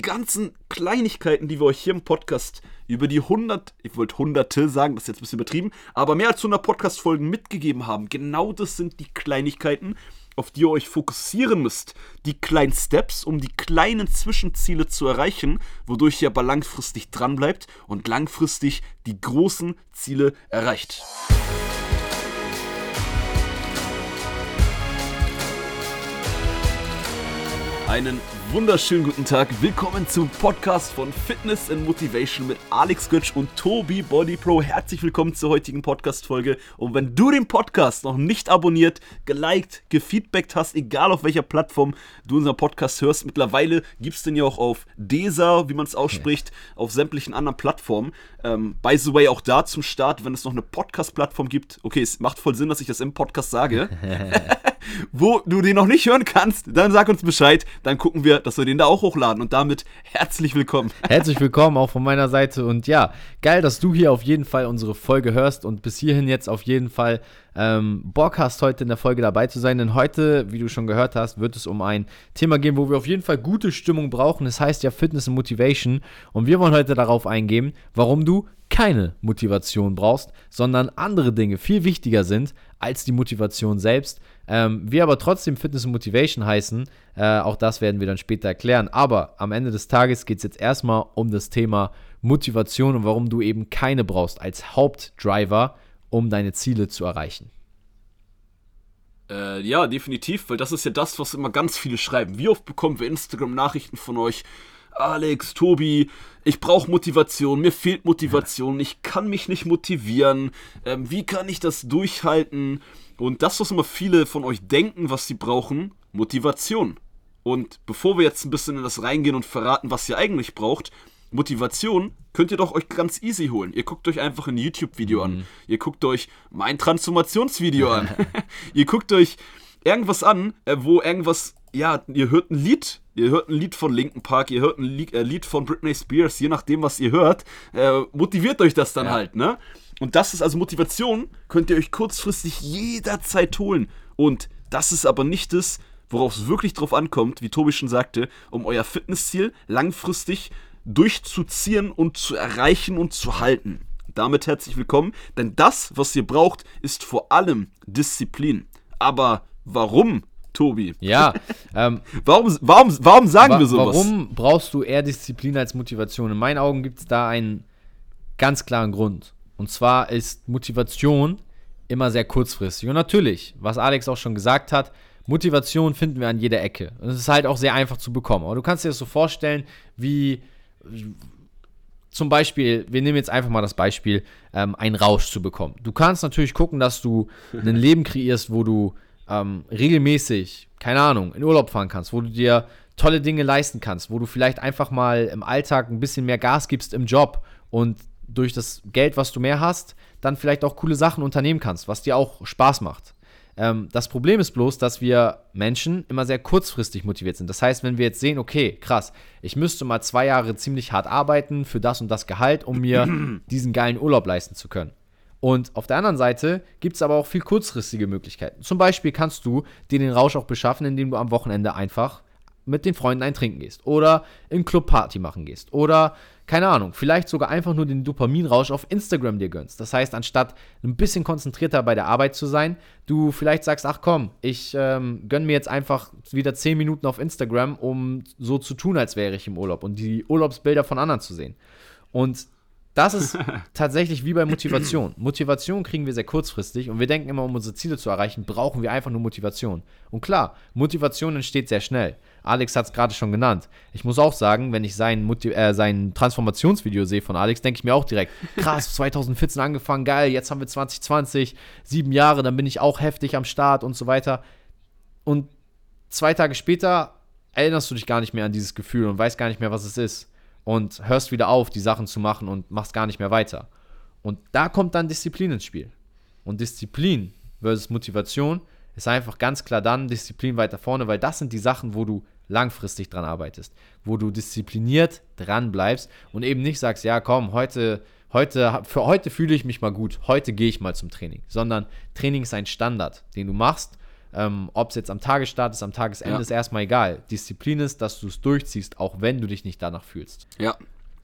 die ganzen Kleinigkeiten, die wir euch hier im Podcast über die 100, ich wollte hunderte sagen, das ist jetzt ein bisschen übertrieben, aber mehr als 100 Podcast-Folgen mitgegeben haben, genau das sind die Kleinigkeiten, auf die ihr euch fokussieren müsst. Die kleinen Steps, um die kleinen Zwischenziele zu erreichen, wodurch ihr aber langfristig dranbleibt und langfristig die großen Ziele erreicht. Einen wunderschönen guten Tag. Willkommen zum Podcast von Fitness and Motivation mit Alex Götsch und Tobi Body Pro. Herzlich willkommen zur heutigen Podcast-Folge. Und wenn du den Podcast noch nicht abonniert, geliked, gefeedbackt hast, egal auf welcher Plattform du unseren Podcast hörst, mittlerweile gibt es den ja auch auf DESA, wie man es ausspricht, okay. auf sämtlichen anderen Plattformen. Ähm, by the way, auch da zum Start, wenn es noch eine Podcast-Plattform gibt. Okay, es macht voll Sinn, dass ich das im Podcast sage. wo du den noch nicht hören kannst, dann sag uns Bescheid. Dann gucken wir, dass wir den da auch hochladen. Und damit herzlich willkommen. Herzlich willkommen auch von meiner Seite. Und ja, geil, dass du hier auf jeden Fall unsere Folge hörst und bis hierhin jetzt auf jeden Fall ähm, Bock hast, heute in der Folge dabei zu sein. Denn heute, wie du schon gehört hast, wird es um ein Thema gehen, wo wir auf jeden Fall gute Stimmung brauchen. Das heißt ja Fitness und Motivation. Und wir wollen heute darauf eingehen, warum du keine Motivation brauchst, sondern andere Dinge viel wichtiger sind als die Motivation selbst. Ähm, wir aber trotzdem Fitness und Motivation heißen, äh, auch das werden wir dann später erklären. Aber am Ende des Tages geht es jetzt erstmal um das Thema Motivation und warum du eben keine brauchst als Hauptdriver, um deine Ziele zu erreichen. Äh, ja, definitiv, weil das ist ja das, was immer ganz viele schreiben. Wie oft bekommen wir Instagram-Nachrichten von euch? Alex, Tobi, ich brauche Motivation, mir fehlt Motivation, ich kann mich nicht motivieren, ähm, wie kann ich das durchhalten? Und das, was immer viele von euch denken, was sie brauchen, Motivation. Und bevor wir jetzt ein bisschen in das reingehen und verraten, was ihr eigentlich braucht, Motivation könnt ihr doch euch ganz easy holen. Ihr guckt euch einfach ein YouTube-Video mhm. an. Ihr guckt euch mein Transformationsvideo an. ihr guckt euch irgendwas an, äh, wo irgendwas, ja, ihr hört ein Lied, ihr hört ein Lied von Linkin Park, ihr hört ein Lied, äh, Lied von Britney Spears, je nachdem, was ihr hört, äh, motiviert euch das dann ja. halt, ne? Und das ist also Motivation, könnt ihr euch kurzfristig jederzeit holen. Und das ist aber nicht das, worauf es wirklich drauf ankommt, wie Tobi schon sagte, um euer Fitnessziel langfristig durchzuziehen und zu erreichen und zu halten. Damit herzlich willkommen, denn das, was ihr braucht, ist vor allem Disziplin. Aber warum, Tobi? Ja. Ähm, warum, warum, warum sagen wa wir sowas? Warum brauchst du eher Disziplin als Motivation? In meinen Augen gibt es da einen ganz klaren Grund. Und zwar ist Motivation immer sehr kurzfristig. Und natürlich, was Alex auch schon gesagt hat, Motivation finden wir an jeder Ecke. Und es ist halt auch sehr einfach zu bekommen. Aber du kannst dir das so vorstellen, wie zum Beispiel, wir nehmen jetzt einfach mal das Beispiel, ähm, einen Rausch zu bekommen. Du kannst natürlich gucken, dass du ein Leben kreierst, wo du ähm, regelmäßig, keine Ahnung, in Urlaub fahren kannst, wo du dir tolle Dinge leisten kannst, wo du vielleicht einfach mal im Alltag ein bisschen mehr Gas gibst im Job und durch das Geld, was du mehr hast, dann vielleicht auch coole Sachen unternehmen kannst, was dir auch Spaß macht. Ähm, das Problem ist bloß, dass wir Menschen immer sehr kurzfristig motiviert sind. Das heißt, wenn wir jetzt sehen, okay, krass, ich müsste mal zwei Jahre ziemlich hart arbeiten für das und das Gehalt, um mir diesen geilen Urlaub leisten zu können. Und auf der anderen Seite gibt es aber auch viel kurzfristige Möglichkeiten. Zum Beispiel kannst du dir den Rausch auch beschaffen, indem du am Wochenende einfach mit den Freunden ein Trinken gehst oder im Club Party machen gehst oder keine Ahnung, vielleicht sogar einfach nur den Dopaminrausch auf Instagram dir gönnst. Das heißt, anstatt ein bisschen konzentrierter bei der Arbeit zu sein, du vielleicht sagst, ach komm, ich ähm, gönn mir jetzt einfach wieder 10 Minuten auf Instagram, um so zu tun, als wäre ich im Urlaub und die Urlaubsbilder von anderen zu sehen. Und das ist tatsächlich wie bei Motivation. Motivation kriegen wir sehr kurzfristig und wir denken immer, um unsere Ziele zu erreichen, brauchen wir einfach nur Motivation. Und klar, Motivation entsteht sehr schnell. Alex hat es gerade schon genannt. Ich muss auch sagen, wenn ich sein, Motiv äh, sein Transformationsvideo sehe von Alex, denke ich mir auch direkt, krass, 2014 angefangen, geil, jetzt haben wir 2020, sieben Jahre, dann bin ich auch heftig am Start und so weiter. Und zwei Tage später erinnerst du dich gar nicht mehr an dieses Gefühl und weißt gar nicht mehr, was es ist. Und hörst wieder auf, die Sachen zu machen und machst gar nicht mehr weiter. Und da kommt dann Disziplin ins Spiel. Und Disziplin versus Motivation ist einfach ganz klar dann Disziplin weiter vorne, weil das sind die Sachen, wo du langfristig dran arbeitest, wo du diszipliniert dran bleibst und eben nicht sagst, ja, komm, heute heute für heute fühle ich mich mal gut, heute gehe ich mal zum Training, sondern Training ist ein Standard, den du machst, Ähm, Ob es jetzt am Tagesstart ist, am Tagesende, Ja. ist erstmal egal. Disziplin ist, dass du es durchziehst, auch wenn du dich nicht danach fühlst. Ja.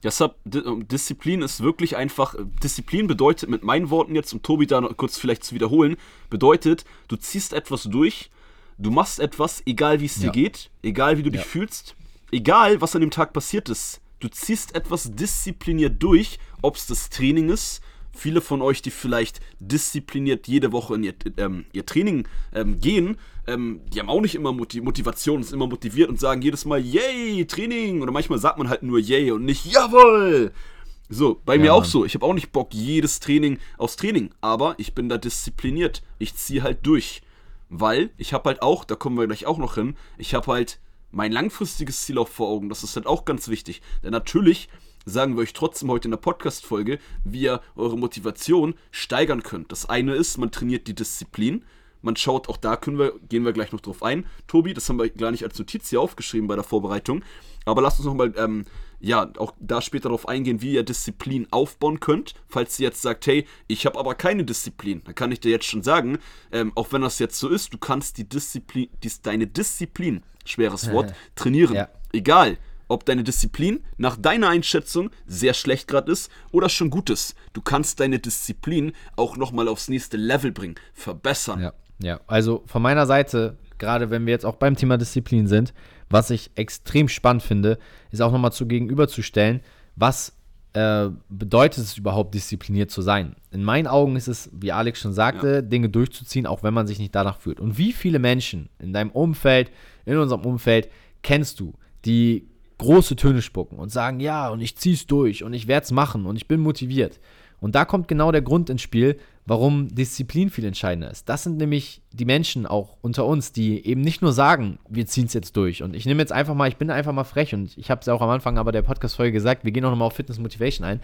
Deshalb, ähm, Disziplin ist wirklich einfach, äh, Disziplin bedeutet mit meinen Worten jetzt, um Tobi da noch kurz vielleicht zu wiederholen, bedeutet, du ziehst etwas durch, du machst etwas, egal wie es dir Ja. geht, egal wie du dich Ja. fühlst, egal was an dem Tag passiert ist, du ziehst etwas diszipliniert durch, ob es das Training ist, viele von euch, die vielleicht diszipliniert jede Woche in ihr, ähm, ihr Training ähm, gehen, ähm, die haben auch nicht immer Moti Motivation, sind immer motiviert und sagen jedes Mal, yay, Training. Oder manchmal sagt man halt nur yay und nicht jawohl. So, bei mir auch Mann. so. Ich habe auch nicht Bock, jedes Training aufs Training. Aber ich bin da diszipliniert. Ich ziehe halt durch. Weil ich habe halt auch, da kommen wir gleich auch noch hin, ich habe halt mein langfristiges Ziel auch vor Augen. Das ist halt auch ganz wichtig. Denn natürlich sagen wir euch trotzdem heute in der Podcast-Folge, wie ihr eure Motivation steigern könnt. Das eine ist, man trainiert die Disziplin. Man schaut, auch da können wir, gehen wir gleich noch drauf ein. Tobi, das haben wir gar nicht als Notiz hier aufgeschrieben bei der Vorbereitung. Aber lasst uns nochmal, ähm, ja, auch da später darauf eingehen, wie ihr Disziplin aufbauen könnt. Falls ihr jetzt sagt, hey, ich habe aber keine Disziplin, dann kann ich dir jetzt schon sagen, ähm, auch wenn das jetzt so ist, du kannst die Disziplin, dies, deine Disziplin, schweres Wort, trainieren. Ja. Egal, ob deine Disziplin nach deiner Einschätzung sehr schlecht gerade ist oder schon gut ist. Du kannst deine Disziplin auch nochmal aufs nächste Level bringen, verbessern. Ja, ja. Also von meiner Seite, gerade wenn wir jetzt auch beim Thema Disziplin sind, was ich extrem spannend finde, ist auch nochmal zu gegenüberzustellen, was äh, bedeutet es überhaupt, diszipliniert zu sein. In meinen Augen ist es, wie Alex schon sagte, Dinge durchzuziehen, auch wenn man sich nicht danach fühlt. Und wie viele Menschen in deinem Umfeld, in unserem Umfeld, kennst du, die große Töne spucken und sagen, ja, und ich zieh's durch und ich werde es machen und ich bin motiviert. Und da kommt genau der Grund ins Spiel, warum Disziplin viel entscheidender ist. Das sind nämlich die Menschen auch unter uns, die eben nicht nur sagen, wir ziehen es jetzt durch. Und ich nehme jetzt einfach mal, ich bin einfach mal frech und ich habe es ja auch am Anfang aber der Podcast-Folge gesagt, wir gehen auch nochmal auf Fitness Motivation ein.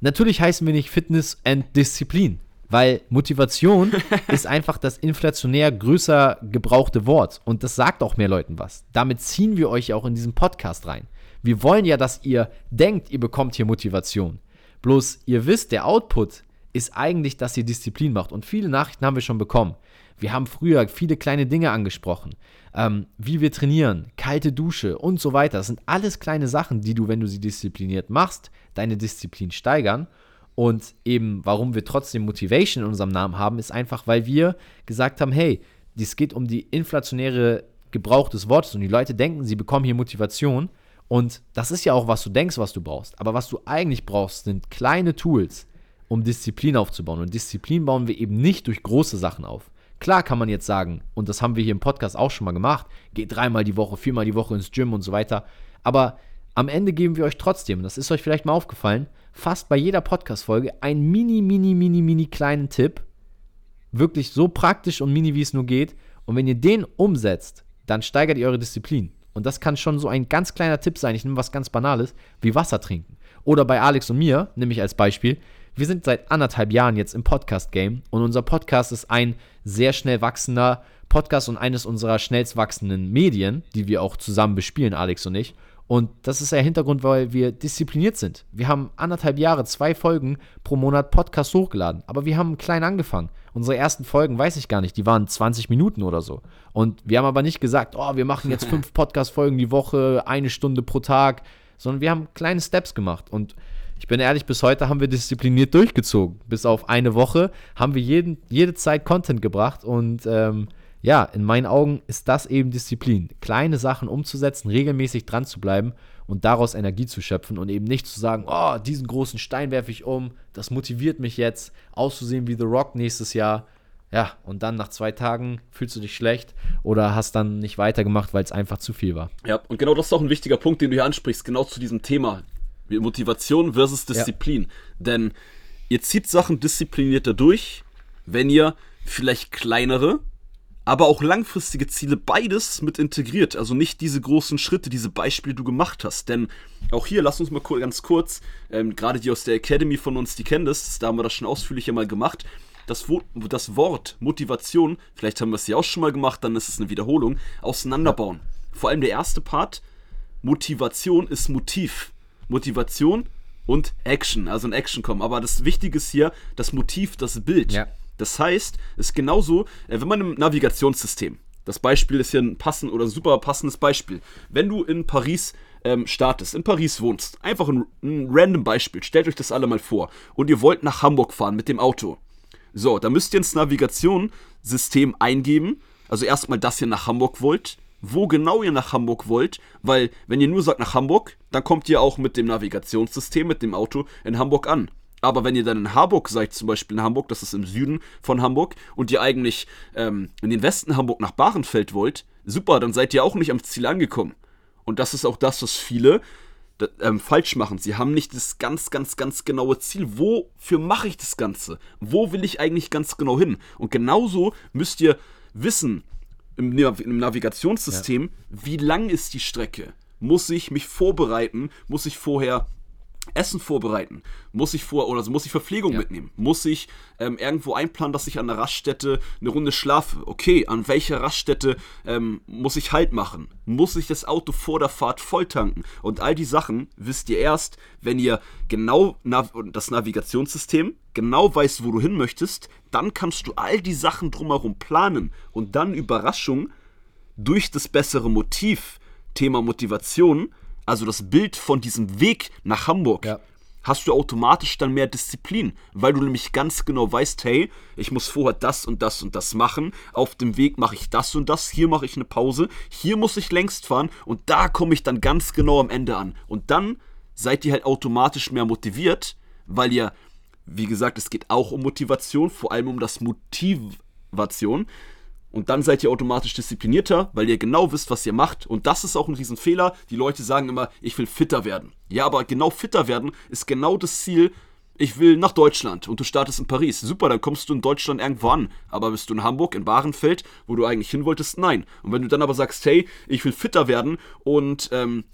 Natürlich heißen wir nicht Fitness and Disziplin, weil Motivation ist einfach das inflationär größer gebrauchte Wort. Und das sagt auch mehr Leuten was. Damit ziehen wir euch ja auch in diesen Podcast rein. Wir wollen ja, dass ihr denkt, ihr bekommt hier Motivation. Bloß ihr wisst, der Output ist eigentlich, dass ihr Disziplin macht. Und viele Nachrichten haben wir schon bekommen. Wir haben früher viele kleine Dinge angesprochen. Ähm, wie wir trainieren, kalte Dusche und so weiter. Das sind alles kleine Sachen, die du, wenn du sie diszipliniert machst, deine Disziplin steigern. Und eben, warum wir trotzdem Motivation in unserem Namen haben, ist einfach, weil wir gesagt haben, hey, es geht um die inflationäre Gebrauch des Wortes und die Leute denken, sie bekommen hier Motivation. Und das ist ja auch, was du denkst, was du brauchst. Aber was du eigentlich brauchst, sind kleine Tools, um Disziplin aufzubauen. Und Disziplin bauen wir eben nicht durch große Sachen auf. Klar kann man jetzt sagen, und das haben wir hier im Podcast auch schon mal gemacht, geht dreimal die Woche, viermal die Woche ins Gym und so weiter. Aber am Ende geben wir euch trotzdem, das ist euch vielleicht mal aufgefallen, fast bei jeder Podcast-Folge einen mini, mini, mini, mini kleinen Tipp. Wirklich so praktisch und mini, wie es nur geht. Und wenn ihr den umsetzt, dann steigert ihr eure Disziplin. Und das kann schon so ein ganz kleiner Tipp sein. Ich nehme was ganz Banales, wie Wasser trinken. Oder bei Alex und mir, nämlich als Beispiel, wir sind seit anderthalb Jahren jetzt im Podcast-Game und unser Podcast ist ein sehr schnell wachsender Podcast und eines unserer schnellst wachsenden Medien, die wir auch zusammen bespielen, Alex und ich. Und das ist der Hintergrund, weil wir diszipliniert sind. Wir haben anderthalb Jahre, zwei Folgen pro Monat Podcast hochgeladen. Aber wir haben klein angefangen. Unsere ersten Folgen, weiß ich gar nicht, die waren 20 Minuten oder so. Und wir haben aber nicht gesagt, oh, wir machen jetzt fünf Podcast-Folgen die Woche, eine Stunde pro Tag, sondern wir haben kleine Steps gemacht. Und ich bin ehrlich, bis heute haben wir diszipliniert durchgezogen. Bis auf eine Woche haben wir jeden, jede Zeit Content gebracht und ähm, ja, in meinen Augen ist das eben Disziplin. Kleine Sachen umzusetzen, regelmäßig dran zu bleiben und daraus Energie zu schöpfen und eben nicht zu sagen, oh, diesen großen Stein werfe ich um, das motiviert mich jetzt, auszusehen wie The Rock nächstes Jahr. Ja, und dann nach zwei Tagen fühlst du dich schlecht oder hast dann nicht weitergemacht, weil es einfach zu viel war. Ja, und genau das ist auch ein wichtiger Punkt, den du hier ansprichst, genau zu diesem Thema. Motivation versus Disziplin. Denn ihr zieht Sachen disziplinierter durch, wenn ihr vielleicht kleinere, aber auch langfristige Ziele beides mit integriert. Also nicht diese großen Schritte, diese Beispiele, die du gemacht hast. Denn auch hier, lass uns mal ganz kurz, ähm, gerade die aus der Academy von uns, die kennen das, da haben wir das schon ausführlicher mal gemacht. Das, das Wort Motivation, vielleicht haben wir es ja auch schon mal gemacht, dann ist es eine Wiederholung, auseinanderbauen. Vor allem der erste Part, Motivation ist Motiv. Motivation und Action, also in Action kommen. Aber das Wichtige ist hier das Motiv, das Bild. Ja. Das heißt, es ist genauso, äh, wenn man im Navigationssystem, das Beispiel ist hier ein passend oder super passendes Beispiel, wenn du in Paris ähm, startest, in Paris wohnst, einfach ein, ein random Beispiel, stellt euch das alle mal vor, und ihr wollt nach Hamburg fahren mit dem Auto. So, da müsst ihr ins Navigationssystem eingeben, also erstmal, dass ihr nach Hamburg wollt, wo genau ihr nach Hamburg wollt, weil wenn ihr nur sagt nach Hamburg, dann kommt ihr auch mit dem Navigationssystem, mit dem Auto in Hamburg an. Aber wenn ihr dann in Harburg seid, zum Beispiel in Hamburg, das ist im Süden von Hamburg, und ihr eigentlich ähm, in den Westen Hamburg nach Bahrenfeld wollt, super, dann seid ihr auch nicht am Ziel angekommen. Und das ist auch das, was viele ähm, falsch machen. Sie haben nicht das ganz, ganz, ganz genaue Ziel. Wofür mache ich das Ganze? Wo will ich eigentlich ganz genau hin? Und genauso müsst ihr wissen im, im Navigationssystem, ja. wie lang ist die Strecke? Muss ich mich vorbereiten? Muss ich vorher Essen vorbereiten? Muss ich vor oder also muss ich Verpflegung ja. mitnehmen? Muss ich ähm, irgendwo einplanen, dass ich an der Raststätte eine Runde schlafe? Okay, an welcher Raststätte ähm, muss ich Halt machen? Muss ich das Auto vor der Fahrt voll tanken? Und all die Sachen wisst ihr erst, wenn ihr genau Nav das Navigationssystem genau weißt, wo du hin möchtest. Dann kannst du all die Sachen drumherum planen und dann Überraschung durch das bessere Motiv, Thema Motivation also das Bild von diesem Weg nach Hamburg, ja. hast du automatisch dann mehr Disziplin, weil du nämlich ganz genau weißt, hey, ich muss vorher das und das und das machen, auf dem Weg mache ich das und das, hier mache ich eine Pause, hier muss ich längst fahren und da komme ich dann ganz genau am Ende an. Und dann seid ihr halt automatisch mehr motiviert, weil ihr, wie gesagt, es geht auch um Motivation, vor allem um das Motivation. Und dann seid ihr automatisch disziplinierter, weil ihr genau wisst, was ihr macht. Und das ist auch ein Riesenfehler. Die Leute sagen immer, ich will fitter werden. Ja, aber genau fitter werden ist genau das Ziel. Ich will nach Deutschland und du startest in Paris. Super, dann kommst du in Deutschland irgendwo an. Aber bist du in Hamburg, in Bahrenfeld, wo du eigentlich hin wolltest? Nein. Und wenn du dann aber sagst, hey, ich will fitter werden und ähm,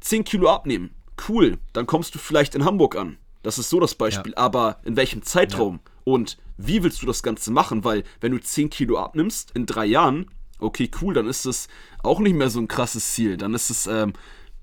10 Kilo abnehmen, cool, dann kommst du vielleicht in Hamburg an. Das ist so das Beispiel. Ja. Aber in welchem Zeitraum? Ja. Und wie willst du das Ganze machen? Weil, wenn du 10 Kilo abnimmst in drei Jahren, okay, cool, dann ist das auch nicht mehr so ein krasses Ziel. Dann ist es, ähm,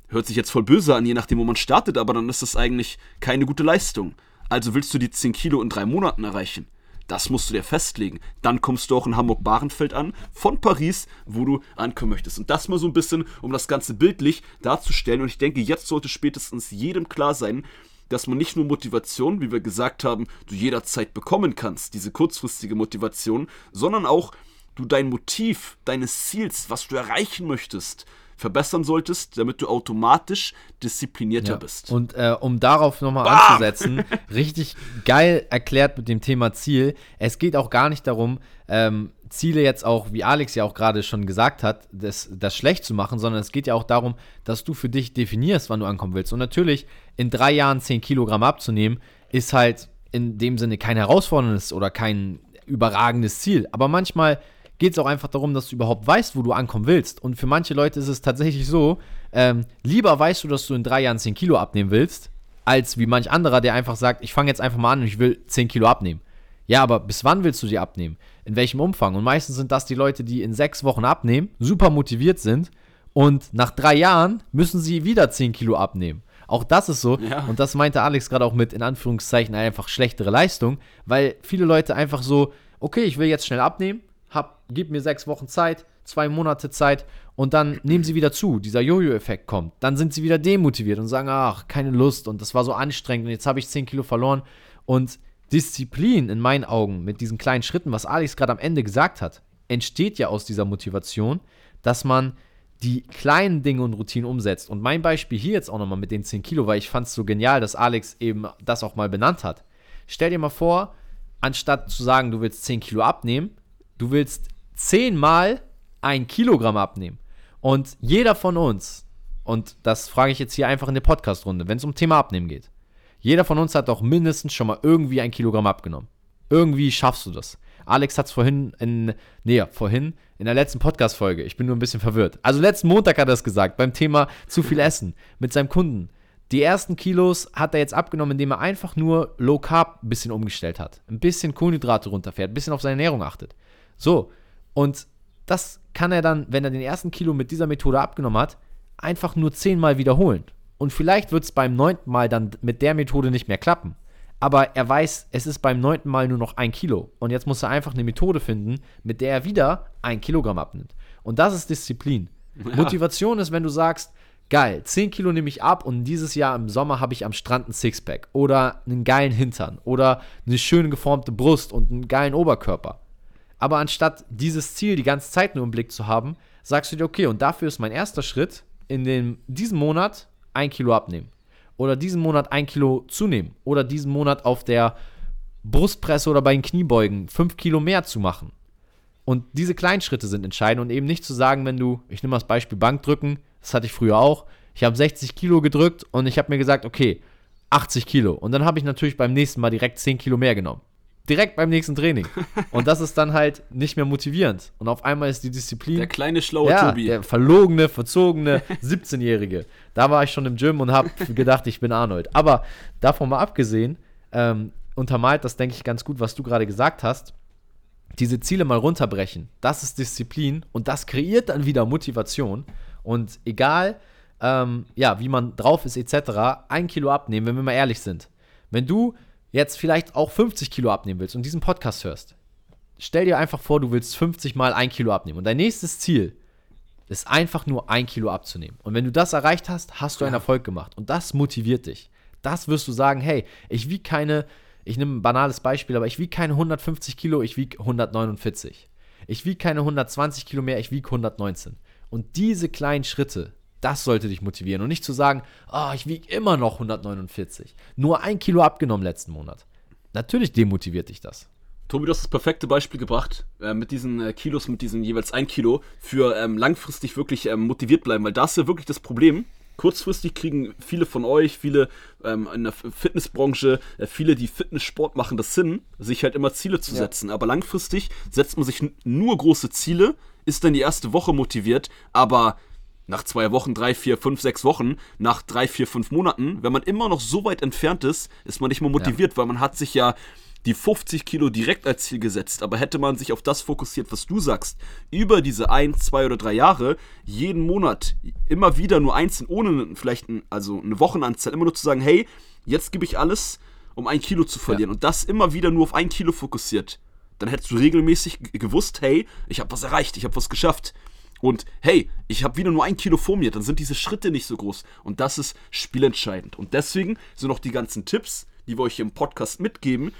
hört sich jetzt voll böse an, je nachdem, wo man startet, aber dann ist das eigentlich keine gute Leistung. Also willst du die 10 Kilo in drei Monaten erreichen? Das musst du dir festlegen. Dann kommst du auch in Hamburg-Bahrenfeld an, von Paris, wo du ankommen möchtest. Und das mal so ein bisschen, um das Ganze bildlich darzustellen. Und ich denke, jetzt sollte spätestens jedem klar sein, dass man nicht nur Motivation, wie wir gesagt haben, du jederzeit bekommen kannst, diese kurzfristige Motivation, sondern auch du dein Motiv, deines Ziels, was du erreichen möchtest, verbessern solltest, damit du automatisch disziplinierter ja. bist. Und äh, um darauf nochmal anzusetzen, richtig geil erklärt mit dem Thema Ziel. Es geht auch gar nicht darum, ähm, Ziele jetzt auch, wie Alex ja auch gerade schon gesagt hat, das, das schlecht zu machen, sondern es geht ja auch darum, dass du für dich definierst, wann du ankommen willst. Und natürlich, in drei Jahren 10 Kilogramm abzunehmen, ist halt in dem Sinne kein herausforderndes oder kein überragendes Ziel. Aber manchmal geht es auch einfach darum, dass du überhaupt weißt, wo du ankommen willst. Und für manche Leute ist es tatsächlich so, ähm, lieber weißt du, dass du in drei Jahren 10 Kilo abnehmen willst, als wie manch anderer, der einfach sagt, ich fange jetzt einfach mal an und ich will 10 Kilo abnehmen. Ja, aber bis wann willst du sie abnehmen? In welchem Umfang? Und meistens sind das die Leute, die in sechs Wochen abnehmen, super motiviert sind und nach drei Jahren müssen sie wieder 10 Kilo abnehmen. Auch das ist so. Ja. Und das meinte Alex gerade auch mit, in Anführungszeichen, einfach schlechtere Leistung, weil viele Leute einfach so, okay, ich will jetzt schnell abnehmen, hab, gib mir sechs Wochen Zeit, zwei Monate Zeit und dann nehmen sie wieder zu. Dieser Jojo-Effekt kommt. Dann sind sie wieder demotiviert und sagen, ach, keine Lust und das war so anstrengend und jetzt habe ich 10 Kilo verloren. Und Disziplin in meinen Augen mit diesen kleinen Schritten, was Alex gerade am Ende gesagt hat, entsteht ja aus dieser Motivation, dass man die kleinen Dinge und Routinen umsetzt. Und mein Beispiel hier jetzt auch nochmal mit den 10 Kilo, weil ich fand es so genial, dass Alex eben das auch mal benannt hat. Stell dir mal vor, anstatt zu sagen, du willst 10 Kilo abnehmen, du willst 10 mal ein Kilogramm abnehmen. Und jeder von uns, und das frage ich jetzt hier einfach in der Podcast-Runde, wenn es um Thema Abnehmen geht, jeder von uns hat doch mindestens schon mal irgendwie ein Kilogramm abgenommen. Irgendwie schaffst du das. Alex hat es vorhin in, nee, vorhin in der letzten Podcast-Folge. Ich bin nur ein bisschen verwirrt. Also letzten Montag hat er es gesagt, beim Thema zu viel Essen mit seinem Kunden. Die ersten Kilos hat er jetzt abgenommen, indem er einfach nur Low Carb ein bisschen umgestellt hat. Ein bisschen Kohlenhydrate runterfährt, ein bisschen auf seine Ernährung achtet. So. Und das kann er dann, wenn er den ersten Kilo mit dieser Methode abgenommen hat, einfach nur zehnmal wiederholen. Und vielleicht wird es beim neunten Mal dann mit der Methode nicht mehr klappen. aber er weiß, es ist beim neunten Mal nur noch ein Kilo. Und jetzt muss er einfach eine Methode finden, mit der er wieder ein Kilogramm abnimmt. Und das ist Disziplin. Ja. Motivation ist, wenn du sagst, geil, 10 Kilo nehme ich ab und dieses Jahr im Sommer habe ich am Strand ein Sixpack oder einen geilen Hintern oder eine schön geformte Brust und einen geilen Oberkörper. Aber anstatt dieses Ziel die ganze Zeit nur im Blick zu haben, sagst du dir, okay, und dafür ist mein erster Schritt, in dem, diesem Monat ein Kilo abnehmen. Oder diesen Monat ein Kilo zunehmen. Oder diesen Monat auf der Brustpresse oder bei den Kniebeugen fünf Kilo mehr zu machen. Und diese kleinen Schritte sind entscheidend und eben nicht zu sagen, wenn du, ich nehme das Beispiel Bankdrücken, das hatte ich früher auch, ich habe 60 Kilo gedrückt und ich habe mir gesagt, okay, 80 Kilo. Und dann habe ich natürlich beim nächsten Mal direkt 10 Kilo mehr genommen. Direkt beim nächsten Training. Und das ist dann halt nicht mehr motivierend. Und auf einmal ist die Disziplin. Der kleine schlaue ja, Tobi. Der verlogene, verzogene 17-Jährige. Da war ich schon im Gym und habe gedacht, ich bin Arnold. Aber davon mal abgesehen, ähm, untermalt das, denke ich, ganz gut, was du gerade gesagt hast. Diese Ziele mal runterbrechen, das ist Disziplin und das kreiert dann wieder Motivation. Und egal, ähm, ja, wie man drauf ist, etc., ein Kilo abnehmen, wenn wir mal ehrlich sind. Wenn du jetzt vielleicht auch 50 Kilo abnehmen willst und diesen Podcast hörst, stell dir einfach vor, du willst 50 mal ein Kilo abnehmen. Und dein nächstes Ziel ist einfach nur ein Kilo abzunehmen. Und wenn du das erreicht hast, hast du einen Erfolg gemacht. Und das motiviert dich. Das wirst du sagen, hey, ich wiege keine, ich nehme ein banales Beispiel, aber ich wiege keine 150 Kilo, ich wiege 149. Ich wiege keine 120 Kilo mehr, ich wiege 119. Und diese kleinen Schritte, das sollte dich motivieren und nicht zu sagen, oh, ich wiege immer noch 149. Nur ein Kilo abgenommen letzten Monat. Natürlich demotiviert dich das. Tobi, du hast das perfekte Beispiel gebracht, äh, mit diesen äh, Kilos, mit diesen jeweils ein Kilo, für ähm, langfristig wirklich ähm, motiviert bleiben, weil da ist ja wirklich das Problem. Kurzfristig kriegen viele von euch, viele ähm, in der Fitnessbranche, äh, viele, die Fitnesssport machen, das Sinn, sich halt immer Ziele zu ja. setzen. Aber langfristig setzt man sich nur große Ziele, ist dann die erste Woche motiviert, aber nach zwei Wochen, drei, vier, fünf, sechs Wochen, nach drei, vier, fünf Monaten, wenn man immer noch so weit entfernt ist, ist man nicht mehr motiviert, ja. weil man hat sich ja die 50 Kilo direkt als Ziel gesetzt, aber hätte man sich auf das fokussiert, was du sagst, über diese ein, zwei oder drei Jahre, jeden Monat immer wieder nur einzeln, ohne vielleicht ein, also eine Wochenanzahl, immer nur zu sagen, hey, jetzt gebe ich alles, um ein Kilo zu verlieren ja. und das immer wieder nur auf ein Kilo fokussiert, dann hättest du regelmäßig gewusst, hey, ich habe was erreicht, ich habe was geschafft. Und hey, ich habe wieder nur ein Kilo vor mir, dann sind diese Schritte nicht so groß. Und das ist spielentscheidend. Und deswegen sind auch die ganzen Tipps, die wir euch hier im Podcast mitgeben.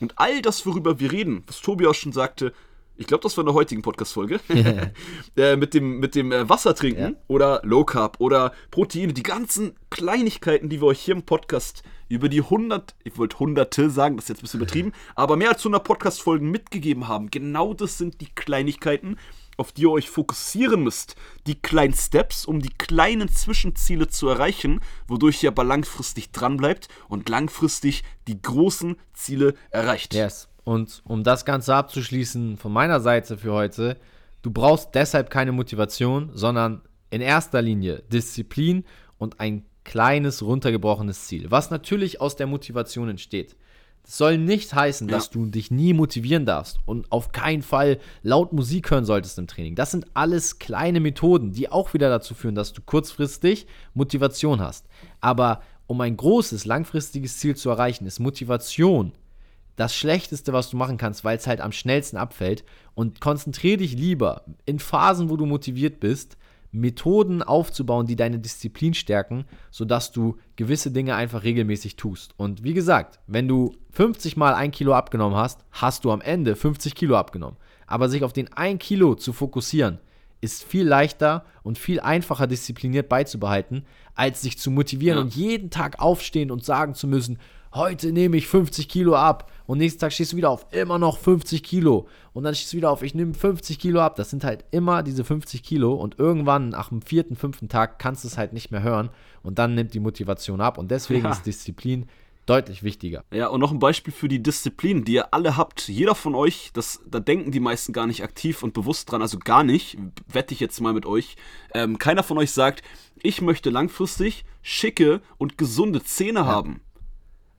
Und all das, worüber wir reden, was Tobi auch schon sagte, ich glaube, das war in der heutigen Podcast-Folge, äh, mit dem, mit dem äh, Wasser trinken ja. oder Low Carb oder Proteine, die ganzen Kleinigkeiten, die wir euch hier im Podcast über die 100, ich wollte hunderte sagen, das ist jetzt ein bisschen übertrieben, aber mehr als 100 Podcast-Folgen mitgegeben haben. Genau das sind die Kleinigkeiten, auf die ihr euch fokussieren müsst. Die kleinen Steps, um die kleinen Zwischenziele zu erreichen, wodurch ihr aber langfristig dranbleibt und langfristig die großen Ziele erreicht. Yes. Und um das Ganze abzuschließen von meiner Seite für heute, du brauchst deshalb keine Motivation, sondern in erster Linie Disziplin und ein kleines runtergebrochenes Ziel, was natürlich aus der Motivation entsteht. Das soll nicht heißen, ja. dass du dich nie motivieren darfst und auf keinen Fall laut Musik hören solltest im Training. Das sind alles kleine Methoden, die auch wieder dazu führen, dass du kurzfristig Motivation hast. Aber um ein großes, langfristiges Ziel zu erreichen, ist Motivation das Schlechteste, was du machen kannst, weil es halt am schnellsten abfällt. Und konzentriere dich lieber in Phasen, wo du motiviert bist, Methoden aufzubauen, die deine Disziplin stärken, sodass du gewisse Dinge einfach regelmäßig tust. Und wie gesagt, wenn du 50 mal ein Kilo abgenommen hast, hast du am Ende 50 Kilo abgenommen. Aber sich auf den ein Kilo zu fokussieren, ist viel leichter und viel einfacher diszipliniert beizubehalten, als sich zu motivieren ja. und jeden Tag aufstehen und sagen zu müssen, heute nehme ich 50 Kilo ab und nächsten Tag stehst du wieder auf immer noch 50 Kilo und dann stehst du wieder auf, ich nehme 50 Kilo ab. Das sind halt immer diese 50 Kilo und irgendwann nach dem vierten, fünften Tag kannst du es halt nicht mehr hören und dann nimmt die Motivation ab und deswegen ja. ist Disziplin deutlich wichtiger. Ja, und noch ein Beispiel für die Disziplin, die ihr alle habt. Jeder von euch, das, da denken die meisten gar nicht aktiv und bewusst dran, also gar nicht, wette ich jetzt mal mit euch. Ähm, keiner von euch sagt, ich möchte langfristig schicke und gesunde Zähne ja. haben.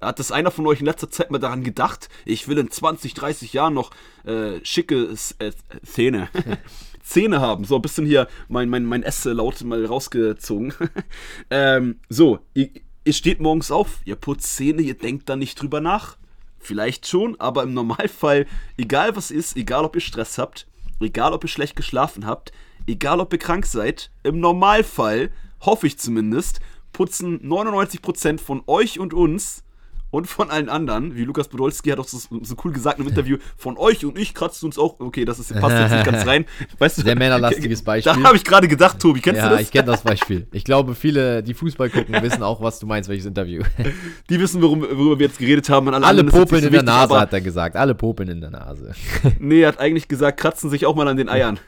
Hat das einer von euch in letzter Zeit mal daran gedacht? Ich will in 20, 30 Jahren noch äh, schicke äh, Zähne. Zähne haben. So, ein bisschen hier mein, mein, mein S-Laut mal rausgezogen. ähm, so, ihr steht morgens auf, ihr putzt Zähne, ihr denkt da nicht drüber nach. Vielleicht schon, aber im Normalfall, egal was ist, egal ob ihr Stress habt, egal ob ihr schlecht geschlafen habt, egal ob ihr krank seid, im Normalfall, hoffe ich zumindest, putzen 99% von euch und uns und von allen anderen, wie Lukas Podolski hat auch so, so cool gesagt im Interview, von euch und ich kratzen uns auch, okay, das ist, passt jetzt nicht ganz rein. Weißt du, Sehr männerlastiges Beispiel. Da habe ich gerade gedacht, Tobi, kennst ja, du das? Ja, ich kenne das Beispiel. Ich glaube, viele, die Fußball gucken, wissen auch, was du meinst, welches Interview. Die wissen, worum, worüber wir jetzt geredet haben. alle, alle popeln so in wichtig, der Nase, hat er gesagt. Alle popeln in der Nase. nee, er hat eigentlich gesagt, kratzen sich auch mal an den Eiern.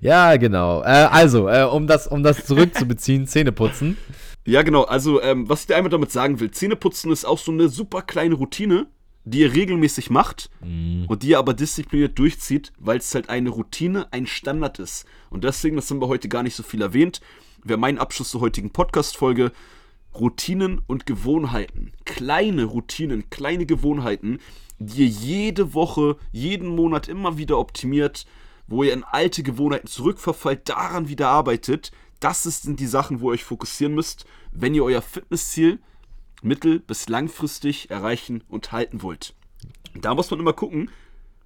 ja, genau. Äh, also, äh, um, das, um das zurückzubeziehen, Zähne putzen. Ja, genau. Also, ähm, was ich dir einmal damit sagen will, Zähneputzen ist auch so eine super kleine Routine, die ihr regelmäßig macht mhm. und die ihr aber diszipliniert durchzieht, weil es halt eine Routine, ein Standard ist. Und deswegen, das haben wir heute gar nicht so viel erwähnt, wäre mein Abschluss zur heutigen Podcast-Folge. Routinen und Gewohnheiten. Kleine Routinen, kleine Gewohnheiten, die ihr jede Woche, jeden Monat immer wieder optimiert, wo ihr in alte Gewohnheiten zurückverfallt, daran wieder arbeitet, das sind die Sachen, wo ihr euch fokussieren müsst, wenn ihr euer Fitnessziel mittel- bis langfristig erreichen und halten wollt. Da muss man immer gucken,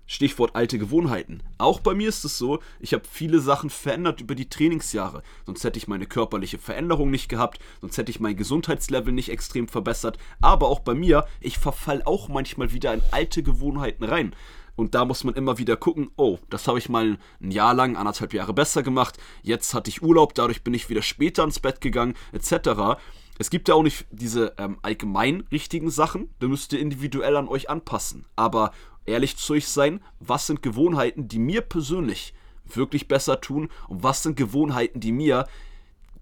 Stichwort alte Gewohnheiten. Auch bei mir ist es so, ich habe viele Sachen verändert über die Trainingsjahre. Sonst hätte ich meine körperliche Veränderung nicht gehabt, sonst hätte ich mein Gesundheitslevel nicht extrem verbessert. Aber auch bei mir, ich verfall auch manchmal wieder in alte Gewohnheiten rein. Und da muss man immer wieder gucken, oh, das habe ich mal ein Jahr lang, anderthalb Jahre besser gemacht. Jetzt hatte ich Urlaub, dadurch bin ich wieder später ins Bett gegangen, etc. Es gibt ja auch nicht diese ähm, allgemein richtigen Sachen, da müsst ihr individuell an euch anpassen. Aber ehrlich zu euch sein, was sind Gewohnheiten, die mir persönlich wirklich besser tun und was sind Gewohnheiten, die mir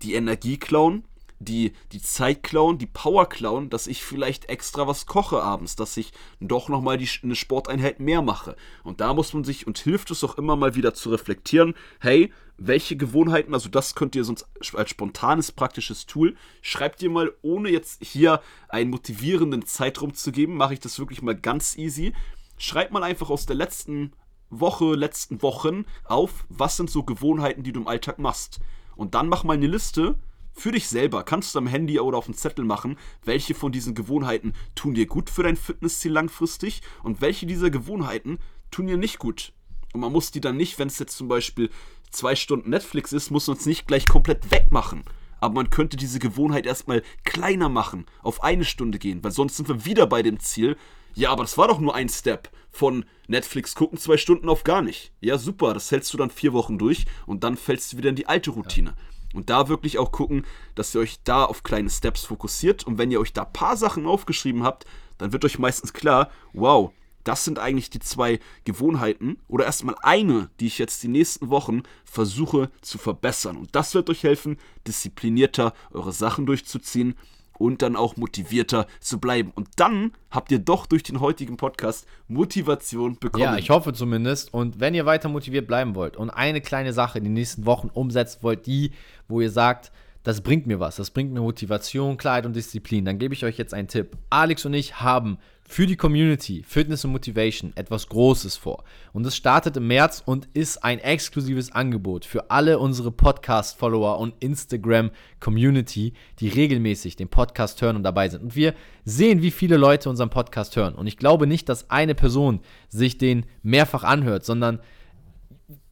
die Energie klauen, die, die Zeit klauen, die Power klauen, dass ich vielleicht extra was koche abends, dass ich doch nochmal eine Sporteinheit mehr mache. Und da muss man sich, und hilft es auch immer mal wieder zu reflektieren, hey, welche Gewohnheiten, also das könnt ihr sonst als spontanes praktisches Tool, schreibt ihr mal, ohne jetzt hier einen motivierenden Zeitraum zu geben, mache ich das wirklich mal ganz easy. Schreibt mal einfach aus der letzten Woche, letzten Wochen auf, was sind so Gewohnheiten, die du im Alltag machst. Und dann mach mal eine Liste, für dich selber kannst du am Handy oder auf dem Zettel machen, welche von diesen Gewohnheiten tun dir gut für dein Fitnessziel langfristig und welche dieser Gewohnheiten tun dir nicht gut. Und man muss die dann nicht, wenn es jetzt zum Beispiel zwei Stunden Netflix ist, muss man es nicht gleich komplett wegmachen. Aber man könnte diese Gewohnheit erstmal kleiner machen, auf eine Stunde gehen, weil sonst sind wir wieder bei dem Ziel. Ja, aber das war doch nur ein Step von Netflix gucken zwei Stunden auf gar nicht. Ja, super, das hältst du dann vier Wochen durch und dann fällst du wieder in die alte Routine. Ja. Und da wirklich auch gucken, dass ihr euch da auf kleine Steps fokussiert. Und wenn ihr euch da ein paar Sachen aufgeschrieben habt, dann wird euch meistens klar, wow, das sind eigentlich die zwei Gewohnheiten oder erstmal eine, die ich jetzt die nächsten Wochen versuche zu verbessern. Und das wird euch helfen, disziplinierter eure Sachen durchzuziehen und dann auch motivierter zu bleiben. Und dann habt ihr doch durch den heutigen Podcast Motivation bekommen. Ja, ich hoffe zumindest. Und wenn ihr weiter motiviert bleiben wollt und eine kleine Sache in den nächsten Wochen umsetzen wollt, die, wo ihr sagt, das bringt mir was, das bringt mir Motivation, Klarheit und Disziplin, dann gebe ich euch jetzt einen Tipp. Alex und ich haben für die Community Fitness und Motivation etwas Großes vor. Und es startet im März und ist ein exklusives Angebot für alle unsere Podcast-Follower und Instagram-Community, die regelmäßig den Podcast hören und dabei sind. Und wir sehen, wie viele Leute unseren Podcast hören. Und ich glaube nicht, dass eine Person sich den mehrfach anhört, sondern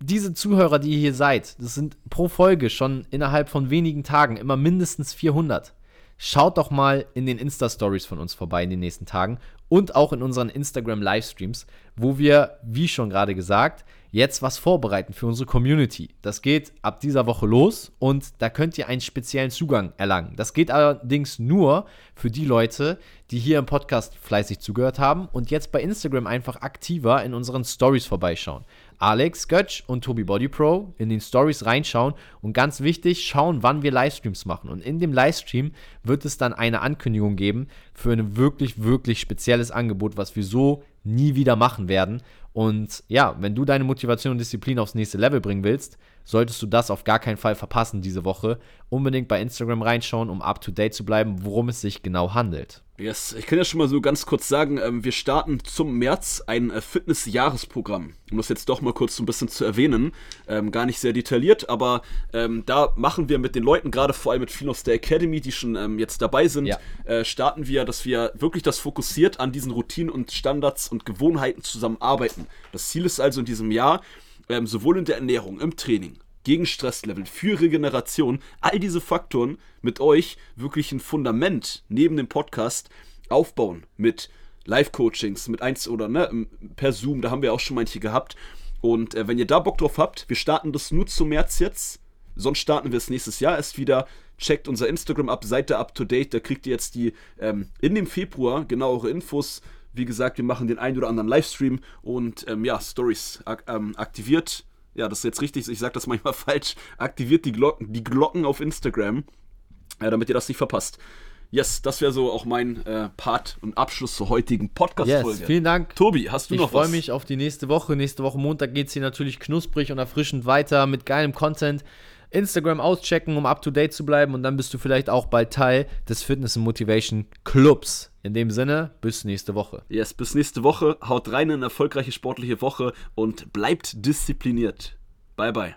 diese Zuhörer, die ihr hier seid, das sind pro Folge schon innerhalb von wenigen Tagen immer mindestens 400. Schaut doch mal in den Insta-Stories von uns vorbei in den nächsten Tagen und auch in unseren Instagram-Livestreams, wo wir, wie schon gerade gesagt, jetzt was vorbereiten für unsere Community. Das geht ab dieser Woche los und da könnt ihr einen speziellen Zugang erlangen. Das geht allerdings nur für die Leute, die hier im Podcast fleißig zugehört haben und jetzt bei Instagram einfach aktiver in unseren Stories vorbeischauen. Alex Götsch und Tobi Body Pro in den Stories reinschauen und ganz wichtig, schauen, wann wir Livestreams machen. Und in dem Livestream wird es dann eine Ankündigung geben für ein wirklich, wirklich spezielles Angebot, was wir so nie wieder machen werden. Und ja, wenn du deine Motivation und Disziplin aufs nächste Level bringen willst, solltest du das auf gar keinen Fall verpassen diese Woche. Unbedingt bei Instagram reinschauen, um up to date zu bleiben, worum es sich genau handelt. Yes, ich kann ja schon mal so ganz kurz sagen, ähm, wir starten zum März ein äh, Fitness-Jahresprogramm. Um das jetzt doch mal kurz so ein bisschen zu erwähnen. Ähm, gar nicht sehr detailliert, aber ähm, da machen wir mit den Leuten, gerade vor allem mit vielen aus der Academy, die schon jetzt dabei sind, Ja. äh, starten wir, dass wir wirklich das fokussiert an diesen Routinen und Standards und Gewohnheiten zusammenarbeiten. Das Ziel ist also in diesem Jahr, ähm, sowohl in der Ernährung, im Training, gegen Stresslevel, für Regeneration, all diese Faktoren mit euch wirklich ein Fundament neben dem Podcast aufbauen mit Live-Coachings, mit eins oder ne, per Zoom, da haben wir auch schon manche gehabt. Und äh, wenn ihr da Bock drauf habt, wir starten das nur zum März jetzt, sonst starten wir es nächstes Jahr erst wieder. Checkt unser Instagram ab, seid da up to date, da kriegt ihr jetzt die ähm, in dem Februar genauere Infos. Wie gesagt, wir machen den einen oder anderen Livestream und ähm, ja, Stories ak ähm, aktiviert. Ja, das ist jetzt richtig, ich sage das manchmal falsch. Aktiviert die Glocken, die Glocken auf Instagram, äh, damit ihr das nicht verpasst. Yes, das wäre so auch mein äh, Part und Abschluss zur heutigen Podcast-Folge. Yes, vielen Dank. Tobi, hast du Ich noch freue was? mich auf die nächste Woche. Nächste Woche Montag geht es hier natürlich knusprig und erfrischend weiter mit geilem Content. Instagram auschecken, um up to date zu bleiben und dann bist du vielleicht auch bald Teil des Fitness Motivation Clubs. In dem Sinne, bis nächste Woche. Yes, bis nächste Woche. Haut rein in eine erfolgreiche sportliche Woche und bleibt diszipliniert. Bye, bye.